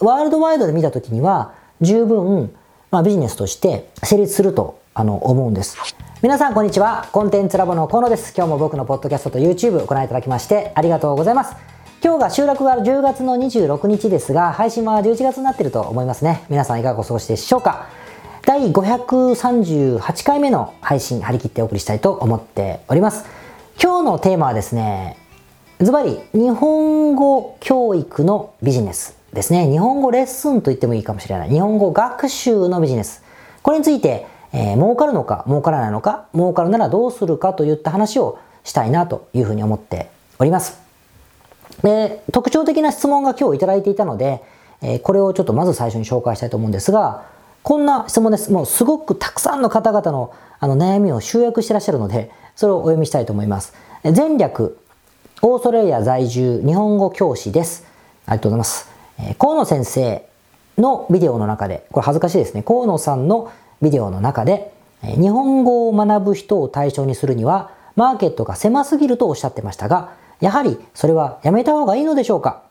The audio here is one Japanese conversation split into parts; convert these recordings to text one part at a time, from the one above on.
ワールドワイドで見た時には十分、まあ、ビジネスとして成立するとあの思うんです。皆さんこんにちは。コンテンツラボの河野です。今日も僕のポッドキャストと YouTube ご覧いただきましてありがとうございます。今日が収録が10月の26日ですが、配信は11月になってると思いますね。皆さんいかがお過ごしでしょうか第538回目の配信、張り切ってお送りしたいと思っております。今日のテーマはですね、ズバリ、日本語教育のビジネスですね。日本語レッスンと言ってもいいかもしれない。日本語学習のビジネス。これについて、えー、儲かるのか、儲からないのか、儲かるならどうするかといった話をしたいなというふうに思っております。で、特徴的な質問が今日いただいていたので、えー、これをちょっとまず最初に紹介したいと思うんですが、こんな質問です。もうすごくたくさんの方々のあの悩みを集約してらっしゃるので、それをお読みしたいと思います。前略、オーストラリア在住日本語教師です。ありがとうございます。え、河野先生のビデオの中で、これ恥ずかしいですね。河野さんのビデオの中で、日本語を学ぶ人を対象にするには、マーケットが狭すぎるとおっしゃってましたが、やはりそれはやめた方がいいのでしょうか？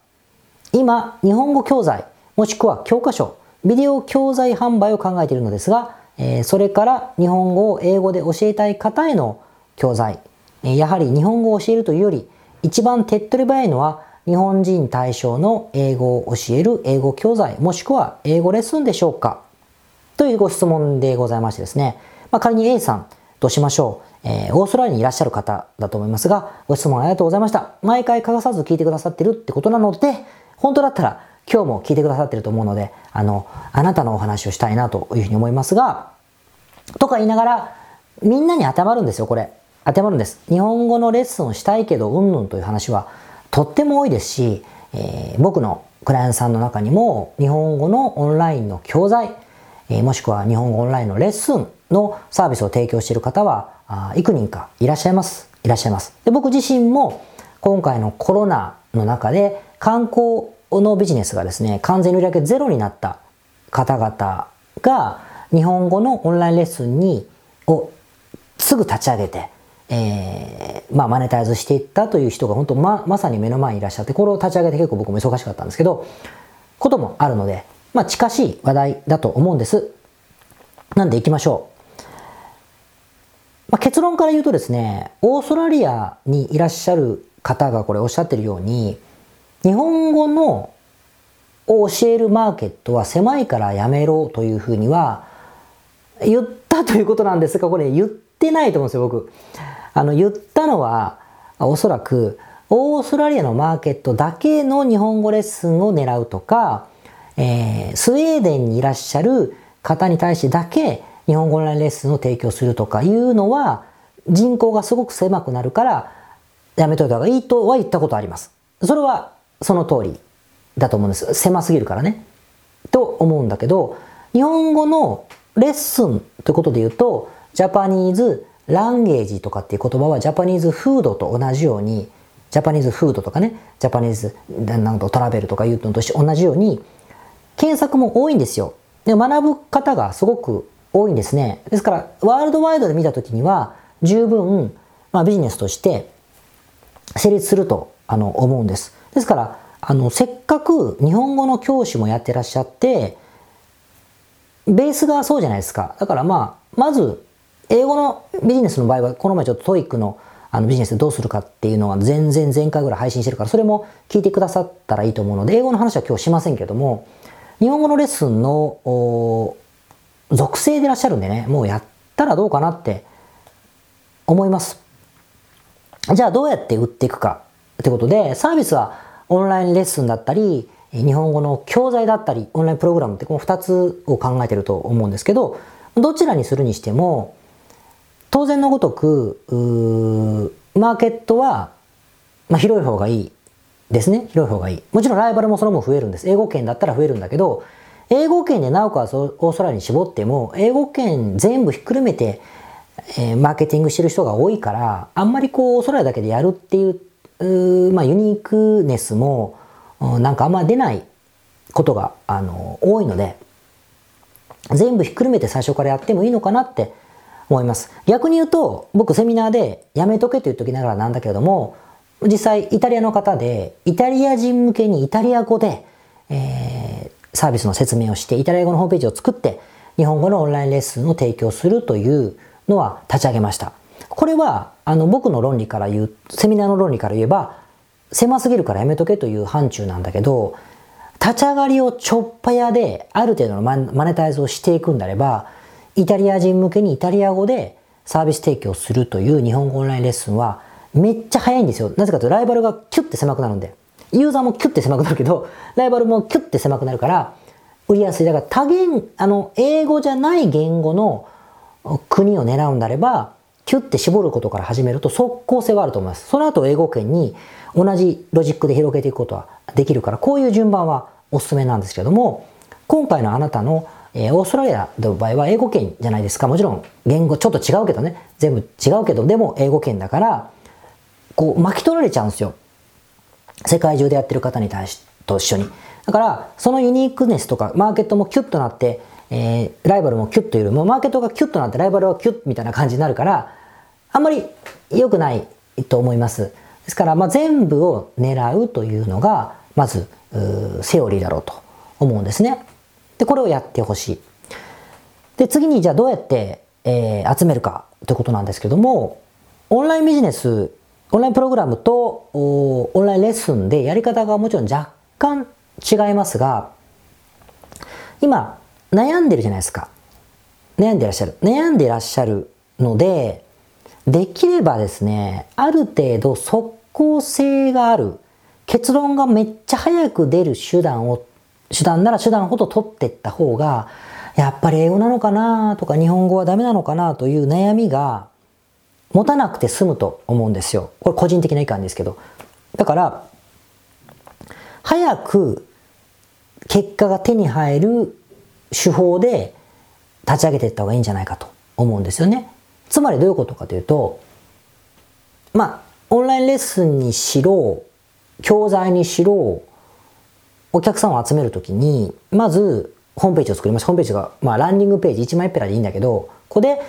今、日本語教材、もしくは教科書、ビデオ教材販売を考えているのですが、えそれから日本語を英語で教えたい方への教材、やはり日本語を教えるというより、一番手っ取り早いのは日本人対象の英語を教える英語教材、もしくは英語レッスンでしょうか？というご質問でございましてですね、まあ、仮に A さんとしましょう。えー、オーストラリアにいらっしゃる方だと思いますが、ご質問ありがとうございました。毎回欠かさず聞いてくださってるってことなので、本当だったら今日も聞いてくださってると思うので、あの、あなたのお話をしたいなというふうに思いますが、とか言いながら、みんなに当てはまるんですよ、これ。当てはまるんです。日本語のレッスンをしたいけど、うんぬんという話はとっても多いですし、えー、僕のクライアントさんの中にも日本語のオンラインの教材、えー、もしくは日本語オンラインのレッスンのサービスを提供している方は、あ幾人かいらっしゃいます。いらっしゃいます。で僕自身も今回のコロナの中で観光のビジネスがですね、完全に売り上げゼロになった方々が日本語のオンラインレッスンにをすぐ立ち上げて、えー、まあマネタイズしていったという人が本当ま、まさに目の前にいらっしゃって、これを立ち上げて結構僕も忙しかったんですけど、こともあるので、まあ近しい話題だと思うんです。なんで行きましょう。まあ、結論から言うとですね、オーストラリアにいらっしゃる方がこれおっしゃってるように、日本語のを教えるマーケットは狭いからやめろというふうには言ったということなんですが、これ言ってないと思うんですよ、僕。あの、言ったのは、おそらく、オーストラリアのマーケットだけの日本語レッスンを狙うとか、えー、スウェーデンにいらっしゃる方に対してだけ日本語のレッスンを提供するとかいうのは人口がすごく狭くなるからやめといた方がいいとは言ったことあります。それはその通りだと思うんです。狭すぎるからね。と思うんだけど、日本語のレッスンということで言うと、ジャパニーズランゲージとかっていう言葉はジャパニーズフードと同じように、ジャパニーズフードとかね、ジャパニーズなんトラベルとかいうのと同じように、検索も多いんですよ。で学ぶ方がすごく多いんですね。ですから、ワールドワイドで見たときには、十分、まあ、ビジネスとして成立するとあの思うんです。ですから、あの、せっかく日本語の教師もやってらっしゃって、ベースがそうじゃないですか。だからまあ、まず、英語のビジネスの場合は、この前ちょっと TOEIC のあのビジネスでどうするかっていうのは全然前回ぐらい配信してるから、それも聞いてくださったらいいと思うので、英語の話は今日しませんけども、日本語のレッスンの属性でいらっしゃるんでね、もうやったらどうかなって思います。じゃあどうやって売っていくかってことで、サービスはオンラインレッスンだったり、日本語の教材だったり、オンラインプログラムってこの2つを考えてると思うんですけど、どちらにするにしても、当然のごとく、マーケットは、まあ、広い方がいいですね。広い方がいい。もちろんライバルもその分増えるんです。英語圏だったら増えるんだけど、英語圏でなおかつオーストラリアに絞っても、英語圏全部ひっくるめて、えー、マーケティングしてる人が多いから、あんまりこう、オーストラリアだけでやるっていう、うまあ、ユニークネスも、なんかあんま出ないことが、あの、多いので、全部ひっくるめて最初からやってもいいのかなって思います。逆に言うと、僕セミナーでやめとけと言っときながらなんだけれども、実際イタリアの方で、イタリア人向けにイタリア語で、えー、サービスの説明をして、イタリア語のホームページを作って、日本語のオンラインレッスンを提供するというのは立ち上げました。これは、あの、僕の論理から言う、セミナーの論理から言えば、狭すぎるからやめとけという範疇なんだけど、立ち上がりをちょっぱやで、ある程度のマネタイズをしていくんであれば、イタリア人向けにイタリア語でサービス提供するという日本語オンラインレッスンは、めっちゃ早いんですよ。なぜかというと、ライバルがキュッて狭くなるんで。ユーザーもキュッて狭くなるけど、ライバルもキュッて狭くなるから、売りやすい。だから多言、あの、英語じゃない言語の国を狙うんであれば、キュッて絞ることから始めると即効性はあると思います。その後英語圏に同じロジックで広げていくことはできるから、こういう順番はおすすめなんですけども、今回のあなたの、えー、オーストラリアの場合は英語圏じゃないですか。もちろん言語ちょっと違うけどね。全部違うけど、でも英語圏だから、こう巻き取られちゃうんですよ。世界中でやってる方に対しと一緒に。だから、そのユニークネスとか、マーケットもキュッとなって、えー、ライバルもキュッといる。もマーケットがキュッとなって、ライバルはキュッみたいな感じになるから、あんまり良くないと思います。ですから、まあ、全部を狙うというのが、まず、セオリーだろうと思うんですね。で、これをやってほしい。で、次にじゃあどうやって、えー、集めるかということなんですけども、オンラインビジネスオンラインプログラムとオンラインレッスンでやり方がもちろん若干違いますが、今悩んでるじゃないですか。悩んでいらっしゃる。悩んでいらっしゃるので、できればですね、ある程度即効性がある、結論がめっちゃ早く出る手段を、手段なら手段ほど取っていった方が、やっぱり英語なのかなとか日本語はダメなのかなという悩みが持たなくて済むと思うんですよ。これ個人的な意見ですけど。だから、早く結果が手に入る手法で立ち上げていった方がいいんじゃないかと思うんですよね。つまりどういうことかというと、まあ、オンラインレッスンにしろ、教材にしろ、お客さんを集めるときに、まず、ホームページを作ります。ホームページが、まあ、ランディングページ1枚ペラでいいんだけど、ここで、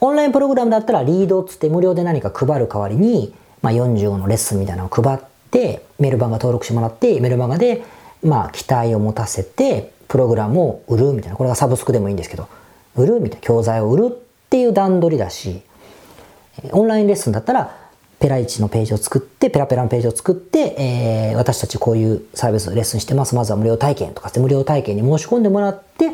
オンラインプログラムだったらリードっつって無料で何か配る代わりに、まあ、45のレッスンみたいなのを配って、メルマガ登録してもらって、メルマガで、まあ、期待を持たせて、プログラムを売るみたいな。これがサブスクでもいいんですけど、売るみたいな。教材を売るっていう段取りだし、オンラインレッスンだったら、ペラ1のページを作って、ペラペラのページを作って、えー、私たちこういうサービスレッスンしてます。まずは無料体験とかって無料体験に申し込んでもらって、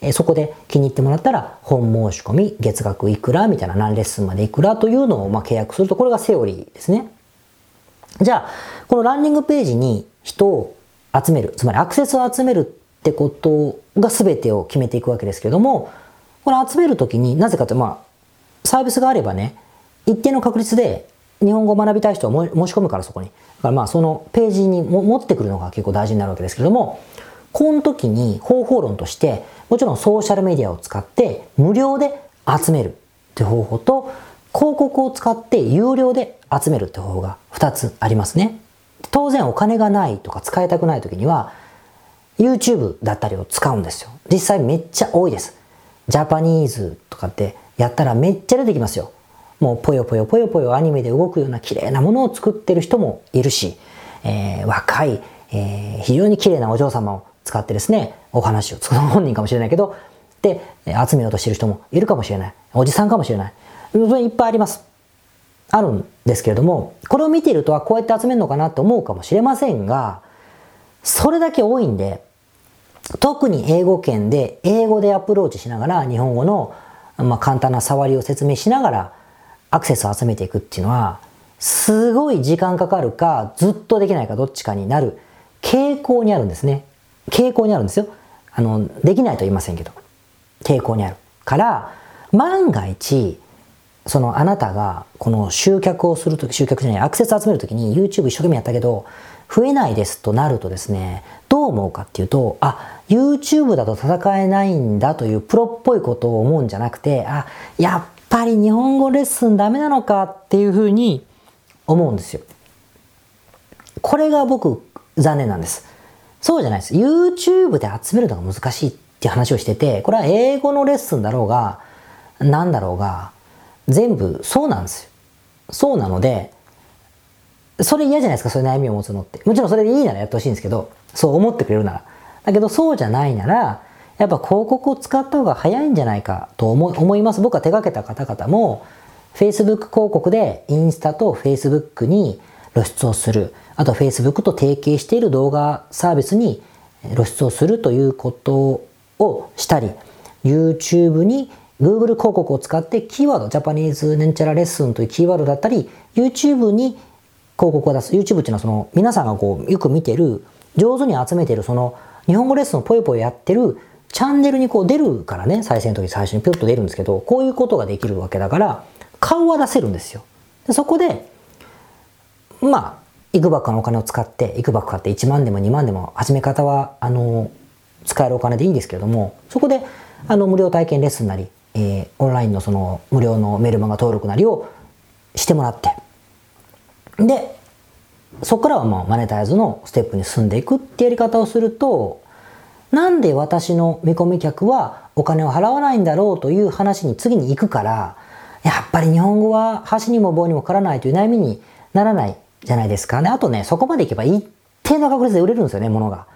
えそこで気に入ってもらったら本申し込み月額いくらみたいな何レッスンまでいくらというのをまあ契約するとこれがセオリーですね。じゃあこのランディングページに人を集めるつまりアクセスを集めるってことが全てを決めていくわけですけどもこれ集めるときになぜかとまあサービスがあればね一定の確率で日本語を学びたい人は申し込むからそこに。だからまあそのページに持ってくるのが結構大事になるわけですけどもこの時に方法論として、もちろんソーシャルメディアを使って無料で集めるって方法と、広告を使って有料で集めるって方法が2つありますね。当然お金がないとか使いたくない時には、YouTube だったりを使うんですよ。実際めっちゃ多いです。ジャパニーズとかってやったらめっちゃ出てきますよ。もうぽよぽよぽよぽよアニメで動くような綺麗なものを作ってる人もいるし、えー、若い、えー、非常に綺麗なお嬢様を使ってですね、お話を、その本人かもしれないけど、で、集めようとしてる人もいるかもしれない。おじさんかもしれない。いっぱいあります。あるんですけれども、これを見ているとはこうやって集めるのかなと思うかもしれませんが、それだけ多いんで、特に英語圏で英語でアプローチしながら日本語の、まあ、簡単な触りを説明しながらアクセスを集めていくっていうのはすごい時間かかるかずっとできないかどっちかになる傾向にあるんですね。傾向にあるんですよ。あの、できないと言いませんけど、傾向にある。から、万が一、そのあなたがこの集客をするとき、集客じゃない、アクセス集めるときに YouTube 一生懸命やったけど、増えないですとなるとですね、どう思うかっていうと、あ、YouTube だと戦えないんだというプロっぽいことを思うんじゃなくて、あ、やっぱり日本語レッスンダメなのかっていうふうに思うんですよ。これが僕、残念なんです。そうじゃないです。YouTube で集めるのが難しいって話をしてて、これは英語のレッスンだろうが、なんだろうが、全部そうなんですよ。そうなので、それ嫌じゃないですか、そういう悩みを持つのって。もちろんそれでいいならやってほしいんですけど、そう思ってくれるなら。だけどそうじゃないなら、やっぱ広告を使った方が早いんじゃないかと思思います。僕は手掛けた方々も、Facebook 広告でインスタと Facebook に露出をする。あと Facebook と提携している動画サービスに露出をするということをしたり、YouTube に Google 広告を使ってキーワード、ジャパニーズネンチャラレッスンというキーワードだったり、YouTube に広告を出す。YouTube っていうのはその皆さんがこうよく見てる、上手に集めてるその日本語レッスンをぽよぽよやってるチャンネルにこう出るからね、再生の時最初にピュッと出るんですけど、こういうことができるわけだから、顔は出せるんですよ。でそこで、まあ、いくばくかのお金を使って、いくばくかって1万でも2万でも始め方は、あの、使えるお金でいいんですけれども、そこで、あの、無料体験レッスンなり、えー、オンラインのその無料のメルマガ登録なりをしてもらって、で、そこからはもうマネタイズのステップに進んでいくってやり方をすると、なんで私の見込み客はお金を払わないんだろうという話に次に行くから、やっぱり日本語は箸にも棒にもからないという悩みにならないじゃないですかね。あとね、そこまでいけば一定の確率で売れるんですよね、ものが。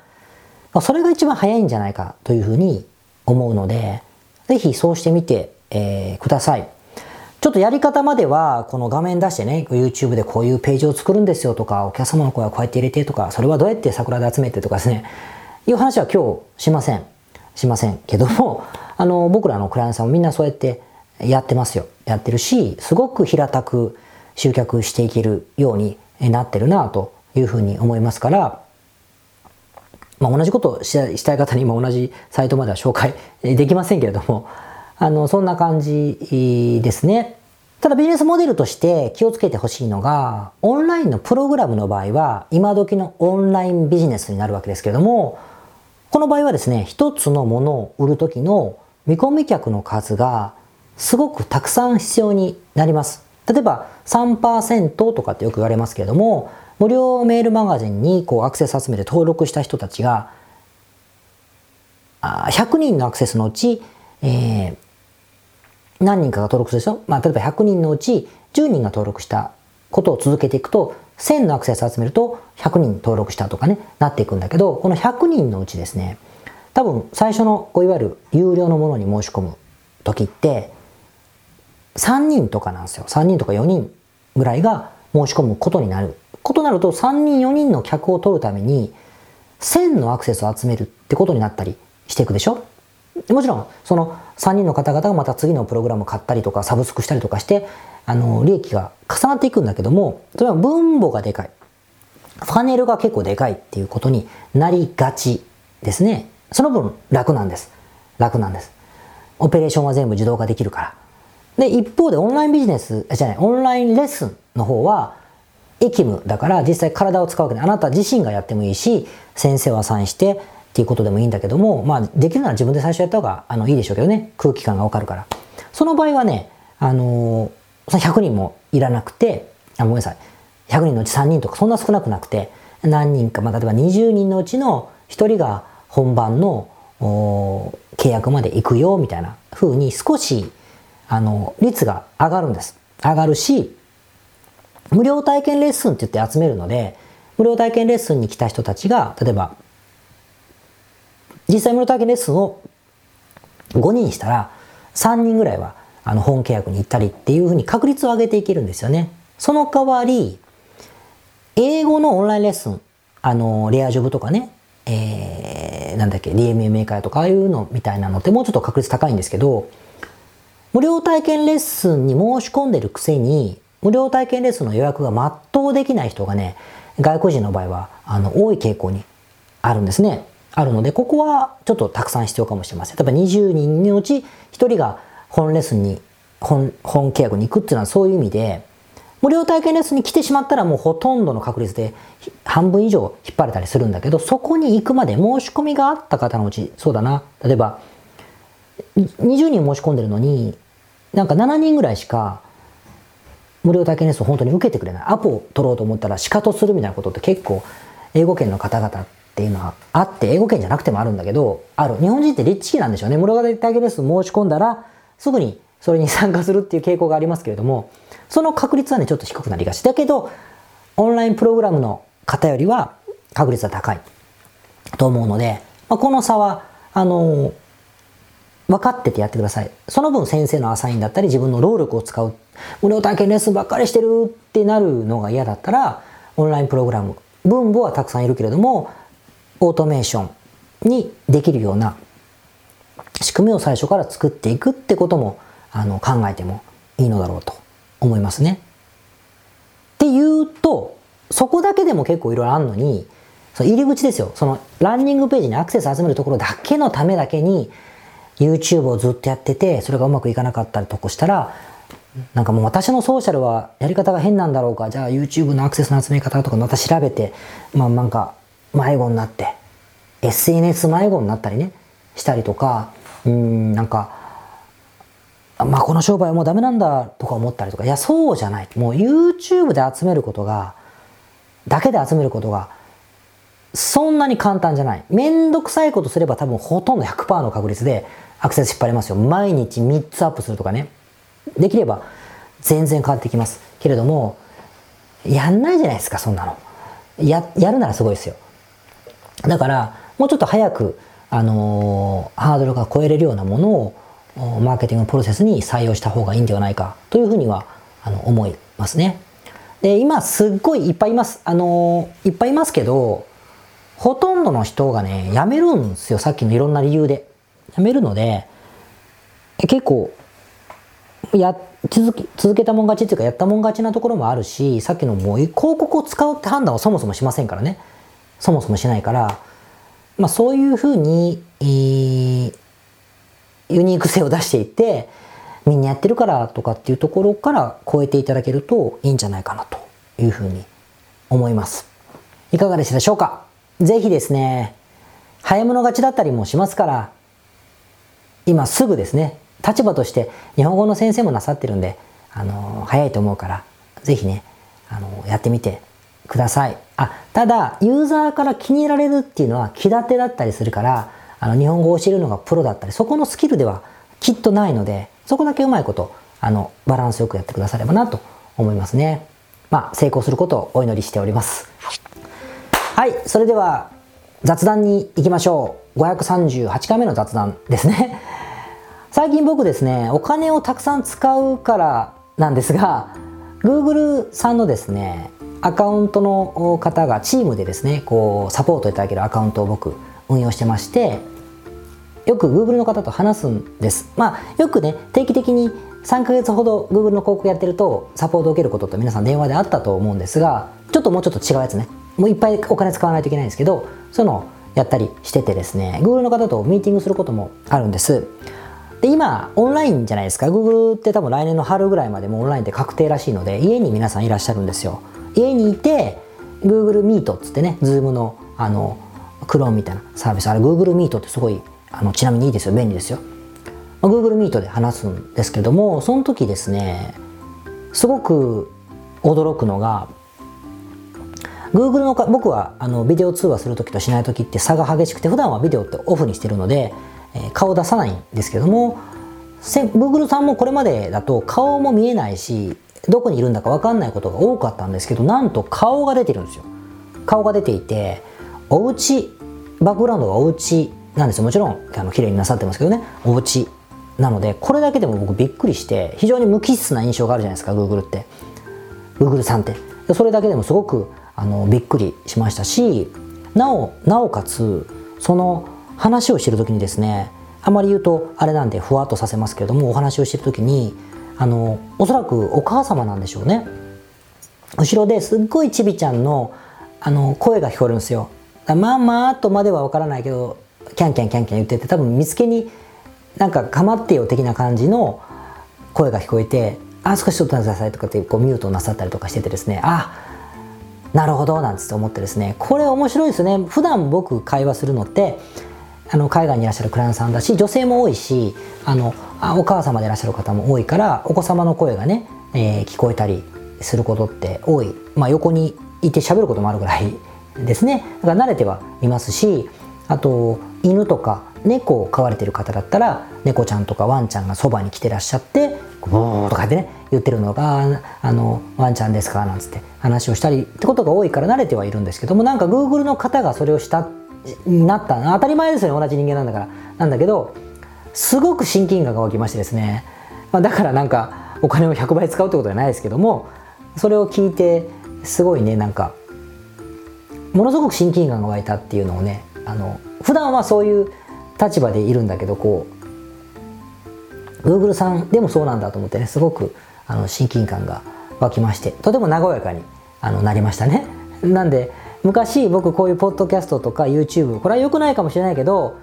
それが一番早いんじゃないかというふうに思うので、ぜひそうしてみて、えー、ください。ちょっとやり方までは、この画面出してね、YouTube でこういうページを作るんですよとか、お客様の声はこうやって入れてとか、それはどうやって桜で集めてとかですね、いう話は今日しません。しませんけども、あの、僕らのクライアントさんもみんなそうやってやってますよ。やってるし、すごく平たく集客していけるようになってるなというふうに思いますから、まあ、同じことをしたい方に今同じサイトまでは紹介できませんけれども、あの、そんな感じですね。ただビジネスモデルとして気をつけてほしいのが、オンラインのプログラムの場合は、今時のオンラインビジネスになるわけですけれども、この場合はですね、一つのものを売るときの見込み客の数がすごくたくさん必要になります。例えば3%とかってよく言われますけれども、無料メールマガジンにこうアクセス集めて登録した人たちが、100人のアクセスのうち、えー、何人かが登録するでしょまあ、例えば100人のうち10人が登録したことを続けていくと、1000のアクセス集めると100人登録したとかね、なっていくんだけど、この100人のうちですね、多分最初のこういわゆる有料のものに申し込む時って、3人とかなんですよ。3人とか4人ぐらいが申し込むことになる。ことなると3人4人の客を取るために1000のアクセスを集めるってことになったりしていくでしょ？もちろんその3人の方々がまた次のプログラムを買ったりとかサブスクしたりとかしてあの利益が重なっていくんだけどもそれは分母がでかい。ファネルが結構でかいっていうことになりがちですね。その分楽なんです。楽なんです。オペレーションは全部自動化できるから。で一方でオンラインビジネスじゃないオンラインレッスンの方は役務だから実際体を使うわけであなた自身がやってもいいし先生はサインしてっていうことでもいいんだけども、まあ、できるなら自分で最初やった方があのいいでしょうけどね。空気感がわかるから。その場合はねあのー、100人もいらなくてあごめんなさい。100人のうち3人とかそんな少なくなくて何人か、まあ、例えば20人のうちの1人が本番の契約まで行くよみたいな風に少しあの率が上がるんです。上がるし無料体験レッスンって言って集めるので無料体験レッスンに来た人たちが例えば実際無料体験レッスンを5人したら3人ぐらいはあの本契約に行ったりっていうふうに確率を上げていけるんですよね。その代わり、英語のオンラインレッスン、あの、レアジョブとかね、えー、なんだっけ、DMA メーカーとかああいうのみたいなのってもうちょっと確率高いんですけど、無料体験レッスンに申し込んでるくせに、無料体験レッスンの予約が全うできない人がね、外国人の場合は、あの、多い傾向にあるんですね。あるので、ここはちょっとたくさん必要かもしれません。例えば20人のうち1人が本レッスンに、本、本契約に行くっていうのはそういう意味で、無料体験レッスンに来てしまったらもうほとんどの確率で半分以上引っ張れたりするんだけど、そこに行くまで申し込みがあった方のうち、そうだな、例えば、20人申し込んでるのに、なんか7人ぐらいしか無料体験レッスンを本当に受けてくれない。アポを取ろうと思ったら仕方するみたいなことって結構英語圏の方々っていうのはあって、英語圏じゃなくてもあるんだけど、ある。日本人ってリッチキなんでしょうね。室型体験レッスン申し込んだら、すぐにそれに参加するっていう傾向がありますけれども、その確率はね、ちょっと低くなりがち。だけど、オンラインプログラムの方よりは確率は高い。と思うので、まあ、この差はあの分かっててやってください。その分先生のアサインだったり自分の労力を使う。無料体験レッスンばっかりしてるってなるのが嫌だったらオンラインプログラム分母はたくさんいるけれどもオートメーションにできるような仕組みを最初から作っていくってこともあの考えてもいいのだろうと思いますね。っていうとそこだけでも結構いろいろあるのにその入り口ですよそのランニングページにアクセス集めるところだけのためだけに YouTube をずっとやっててそれがうまくいかなかったりとかしたらなんかもう私のソーシャルはやり方が変なんだろうかじゃあ YouTube のアクセスの集め方とかまた調べてまあなんか迷子になって SNS 迷子になったりねしたりとかうんなんかまあこの商売はもうダメなんだとか思ったりとかいやそうじゃない。もう YouTube で集めることがだけで集めることがそんなに簡単じゃない。めんどくさいことすれば多分ほとんど100%の確率でアクセス引っ張れますよ。毎日3つアップするとかね。できれば全然変わってきます。けれどもやんないじゃないですかそんなの。ややるならすごいですよ。だからもうちょっと早く、あの、ハードルが超えれるようなものをマーケティングプロセスに採用した方がいいんではないかというふうにはあの思いますね。で今すっごいいっぱいいます。あのいっぱいいますけどほとんどの人がね辞めるんですよさっきのいろんな理由で。辞めるので結構や続き続けたもん勝ちっていうかやったもん勝ちなところもあるしさっきのもう広告を使うって判断はそもそもしませんからねそもそもしないから、まあ、そういうふうに、えーユニーク性を出していってみんなやってるからとかっていうところから超えていただけるといいんじゃないかなというふうに思います。いかがでしたでしょうか？ぜひですね、早物勝ちだったりもしますから、今すぐですね、立場として日本語の先生もなさってるんで、あの、早いと思うから、ぜひね、あの、やってみてください。あ、ただ、ユーザーから気に入られるっていうのは気立てだったりするから、あの日本語を教えるのがプロだったりそこのスキルではきっとないのでそこだけうまいことあのバランスよくやってくださればなと思いますね。まあ成功することをお祈りしております。はいそれでは雑談に行きましょう。538回目の雑談ですね。最近僕ですねお金をたくさん使うからなんですが Google さんのですねアカウントの方がチームでですねこうサポートいただけるアカウントを僕運用してましてよく Google の方と話すんです。まあ、よくね、定期的に3ヶ月ほど Google の広告やってるとサポートを受けることって皆さん電話であったと思うんですが、ちょっともうちょっと違うやつね。もういっぱいお金使わないといけないんですけど、そういうのをやったりしててですね、Google の方とミーティングすることもあるんです。で、今、オンラインじゃないですか。Google って多分来年の春ぐらいまでもオンラインって確定らしいので、家に皆さんいらっしゃるんですよ。家にいて、Google Meet っつってね、Zoom のあの、クローンみたいなサービス、あれ Google Meet ってすごいあのちなみにいいですよ。便利ですよ、まあ、Google Meet で話すんですけどもその時ですねすごく驚くのが Google のか僕はあのビデオ通話する時としない時って差が激しくて普段はビデオってオフにしてるので、えー、顔出さないんですけども Google さんもこれまでだと顔も見えないしどこにいるんだか分かんないことが多かったんですけどなんと顔が出てるんですよ。顔が出ていてお家バックグラウンドがお家なんですよ。もちろんあの綺麗になさってますけどね。お家なのでこれだけでも僕びっくりして非常に無機質な印象があるじゃないですか Google って。Google さんって。それだけでもすごくあのびっくりしましたしなおなおかつその話をしてる時にですねあまり言うとあれなんでふわっとさせますけれどもお話をしてる時にあのおそらくお母様なんでしょうね。後ろですっごいちびちゃんのあの声が聞こえるんですよ。まあまあとまでは分からないけどキャンキャンキャンキャン言ってて多分見つけになんか構ってよ的な感じの声が聞こえて「あ少しちょっとってください」とかってこうミュートなさったりとかしててですね。あなるほどなんつって思ってですね。これ面白いですね。普段僕会話するのってあの海外にいらっしゃるクライアントさんだし女性も多いしあのお母様でいらっしゃる方も多いからお子様の声がね、えー、聞こえたりすることって多い、まあ、横にいて喋ることもあるぐらいですね。だから慣れてはいますしあと犬とか猫を飼われてる方だったら猫ちゃんとかワンちゃんがそばに来てらっしゃってボーとかってね言ってるのが「あのワンちゃんですか?」なんつって話をしたりってことが多いから慣れてはいるんですけどもなんか Google の方がそれをしたなった当たり前ですよね。同じ人間なんだから。なんだけどすごく親近感が湧きましてですね、まあ、だからなんかお金を100倍使うってことじゃないですけどもそれを聞いてすごいねなんかものすごく親近感が湧いたっていうのをねあの普段はそういう立場でいるんだけどこう Google さんでもそうなんだと思ってねすごくあの親近感が湧きましてとても和やかにあのなりましたね。なんで昔僕こういうポッドキャストとか YouTube これは良くないかもしれないけど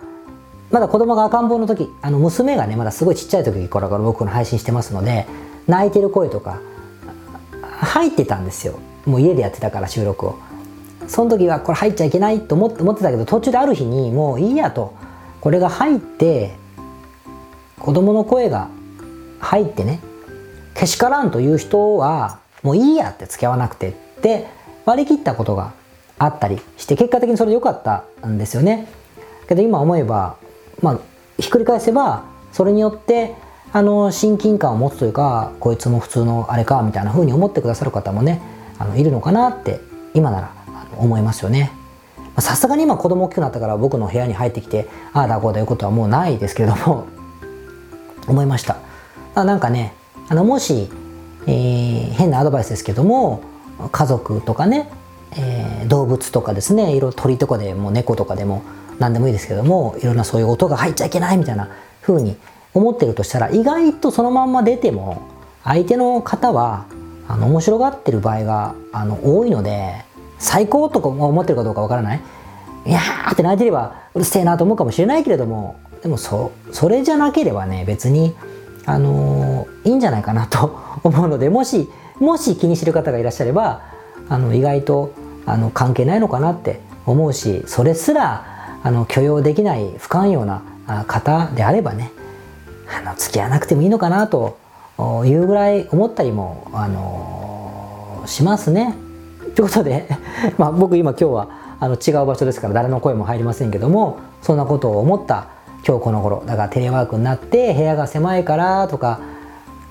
まだ子供が赤ん坊の時あの娘がねまだすごいちっちゃい時にこれから僕の配信してますので泣いてる声とか入ってたんですよ。もう家でやってたから収録を。その時はこれ入っちゃいけないと思って思ってたけど途中である日にもういいやと。これが入って子供の声が入ってねけしからんという人はもういいやって付き合わなくてって割り切ったことがあったりして結果的にそれで良かったんですよね。けど今思えばまあひっくり返せばそれによってあの親近感を持つというかこいつも普通のあれかみたいな風に思ってくださる方もねあのいるのかなって今なら思いますよね。さすがに今子供大きくなったから僕の部屋に入ってきてああだこうだいうことはもうないですけれども 思いました。あなんかねあのもし、えー、変なアドバイスですけども家族とかね、えー、動物とかですねいろ鳥とかでも猫とかでも何でもいいですけどもいろんなそういう音が入っちゃいけないみたいな風に思ってるとしたら意外とそのまんま出ても相手の方はあの面白がってる場合があの多いので最高とか思ってるかどうかわからない。いやーって泣いてればうるせえなと思うかもしれないけれどもでもそそれじゃなければね別にあのー、いいんじゃないかなと思うので もしもし気にしてる方がいらっしゃればあの意外とあの関係ないのかなって思うしそれすらあの許容できない不寛容な方であればねあの付き合わなくてもいいのかなというぐらい思ったりも、あのー、しますね。ということで、まあ、僕今今日はあの違う場所ですから誰の声も入りませんけどもそんなことを思った今日この頃だからテレワークになって部屋が狭いからとか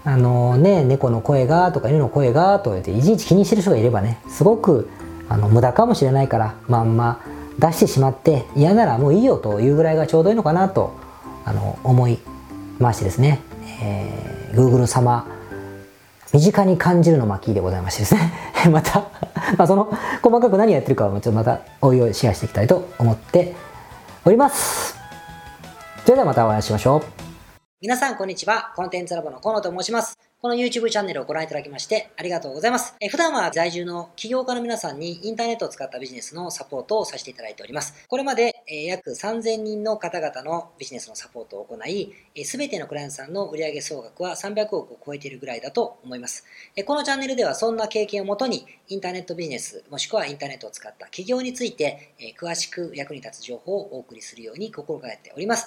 あのね猫の声がとか犬の声がと言っていちいち気にしてる人がいればねすごくあの無駄かもしれないからまんま出してしまって嫌ならもういいよというぐらいがちょうどいいのかなとあの思いましてですね、えー、Google 様身近に感じるの巻でございましてですね。またまあその細かく何やってるかはちょっとまたおいおいシェアしていきたいと思っております。それではまたお会いしましょう。皆さんこんにちは。コンテンツラボの河野と申します。この YouTube チャンネルをご覧いただきましてありがとうございます。え普段は在住の起業家の皆さんにインターネットを使ったビジネスのサポートをさせていただいております。これまで、え約3000人の方々のビジネスのサポートを行い、すべてのクライアントさんの売上総額は300億を超えているぐらいだと思います。えこのチャンネルではそんな経験をもとにインターネットビジネスもしくはインターネットを使った起業について、え詳しく役に立つ情報をお送りするように心がけております。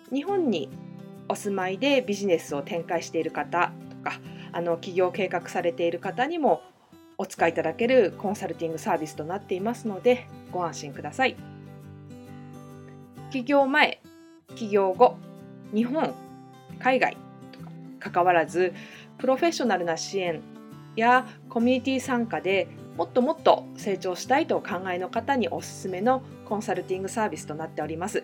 日本にお住まいでビジネスを展開している方とかあの起業計画されている方にもお使いいただけるコンサルティングサービスとなっていますのでご安心ください。起業前、起業後、日本、海外とか関わらずプロフェッショナルな支援やコミュニティ参加でもっともっと成長したいとお考えの方におすすめのコンサルティングサービスとなっております。